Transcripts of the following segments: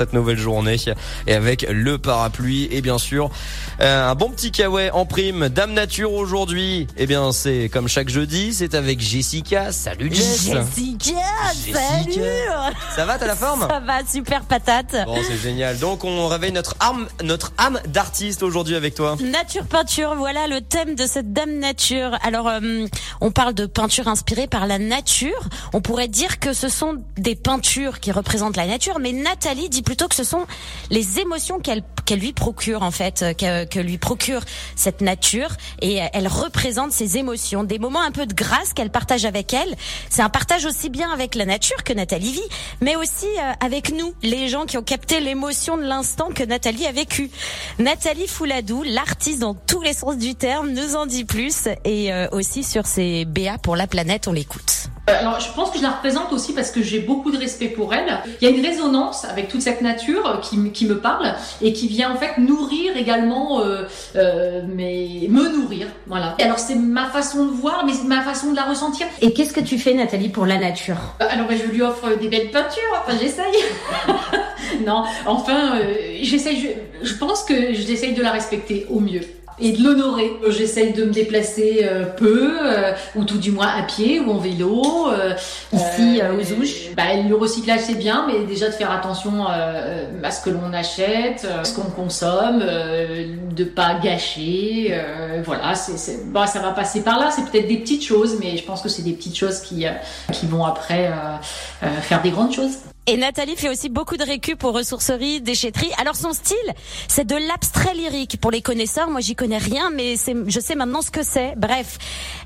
cette nouvelle journée. Et avec le parapluie et bien sûr euh, un bon petit kawaii en prime Dame Nature aujourd'hui. Eh bien c'est comme chaque jeudi c'est avec Jessica. Salut Jess. Jessica, salut ça va t'as la forme ça va super patate. Bon c'est génial. Donc on réveille notre âme notre âme d'artiste aujourd'hui avec toi. Nature peinture voilà le thème de cette Dame Nature. Alors euh, on parle de peinture inspirée par la nature. On pourrait dire que ce sont des peintures qui représentent la nature mais Nathalie dit plutôt que ce sont les émotions qu'elle qu'elle lui procure en fait, euh, que, que, lui procure cette nature. Et elle représente ses émotions, des moments un peu de grâce qu'elle partage avec elle. C'est un partage aussi bien avec la nature que Nathalie vit, mais aussi euh, avec nous, les gens qui ont capté l'émotion de l'instant que Nathalie a vécu. Nathalie Fouladou, l'artiste dans tous les sens du terme, nous en dit plus et euh, aussi sur ses BA pour la planète, on l'écoute. Alors, je pense que je la représente aussi parce que j'ai beaucoup de respect pour elle. Il y a une résonance avec toute cette nature qui, qui me parle et qui vient en fait nourrir également, euh, euh, mais me nourrir, voilà. Et alors c'est ma façon de voir, mais c'est ma façon de la ressentir. Et qu'est-ce que tu fais, Nathalie, pour la nature? Alors, je lui offre des belles peintures. Enfin, j'essaye. non, enfin, euh, j'essaye. Je, je pense que j'essaye de la respecter au mieux et de l'honorer. J'essaye de me déplacer euh, peu, euh, ou tout du moins à pied ou en vélo. Euh, Ici, aux Ouches. Bah, le recyclage c'est bien, mais déjà de faire attention à ce que l'on achète, ce qu'on consomme, de pas gâcher. voilà, c'est, bah, ça va passer par là. C'est peut-être des petites choses, mais je pense que c'est des petites choses qui, qui vont après faire des grandes choses. Et Nathalie fait aussi beaucoup de récup aux ressourceries, déchetteries. Alors son style, c'est de l'abstrait lyrique. Pour les connaisseurs, moi j'y connais rien, mais je sais maintenant ce que c'est. Bref,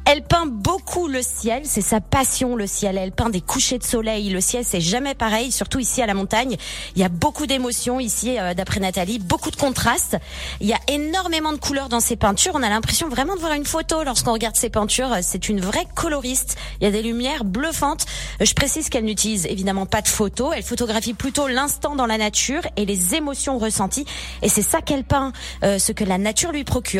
elle peint beaucoup le ciel, c'est sa passion le ciel. Elle peint des couchers de soleil. Le ciel, c'est jamais pareil, surtout ici à la montagne. Il y a beaucoup d'émotions ici, euh, d'après Nathalie, beaucoup de contrastes. Il y a énormément de couleurs dans ses peintures. On a l'impression vraiment de voir une photo lorsqu'on regarde ses peintures. C'est une vraie coloriste. Il y a des lumières bluffantes. Je précise qu'elle n'utilise évidemment pas de photos elle photographie plutôt l'instant dans la nature et les émotions ressenties. Et c'est ça qu'elle peint, euh, ce que la nature lui procure.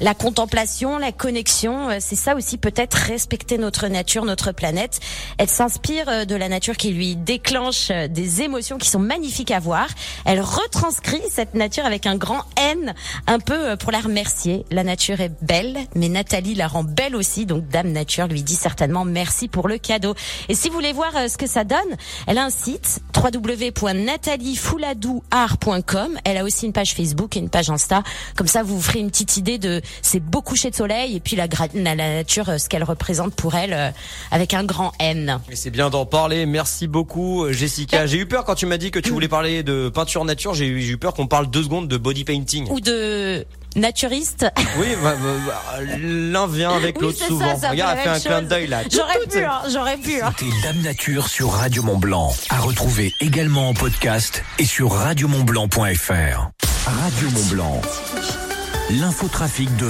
La contemplation, la connexion, euh, c'est ça aussi peut-être respecter notre nature, notre planète. Elle s'inspire euh, de la nature qui lui déclenche des émotions qui sont magnifiques à voir. Elle retranscrit cette nature avec un grand N, un peu pour la remercier. La nature est belle, mais Nathalie la rend belle aussi. Donc Dame Nature lui dit certainement merci pour le cadeau. Et si vous voulez voir ce que ça donne, elle a un site www.nataliefouladouart.com. Elle a aussi une page Facebook et une page Insta. Comme ça, vous vous ferez une petite idée de ces beaux couchers de soleil et puis la, la, nature, euh, ce qu'elle représente pour elle, euh, avec un grand N. Et c'est bien d'en parler. Merci beaucoup, euh, Jessica. J'ai eu peur quand tu m'as dit que tu voulais parler de peinture nature. J'ai eu peur qu'on parle deux secondes de body painting. Ou de naturiste. Oui, bah, bah, bah, l'un vient avec l'autre souvent. Regarde, elle fait un clin d'œil là. J'aurais pu, hein, j'aurais pu. Hein. C'était Dame Nature sur Radio Mont Blanc. À retrouver également en podcast et sur radiomontblanc.fr. Radio Mont Blanc. L'infotrafic de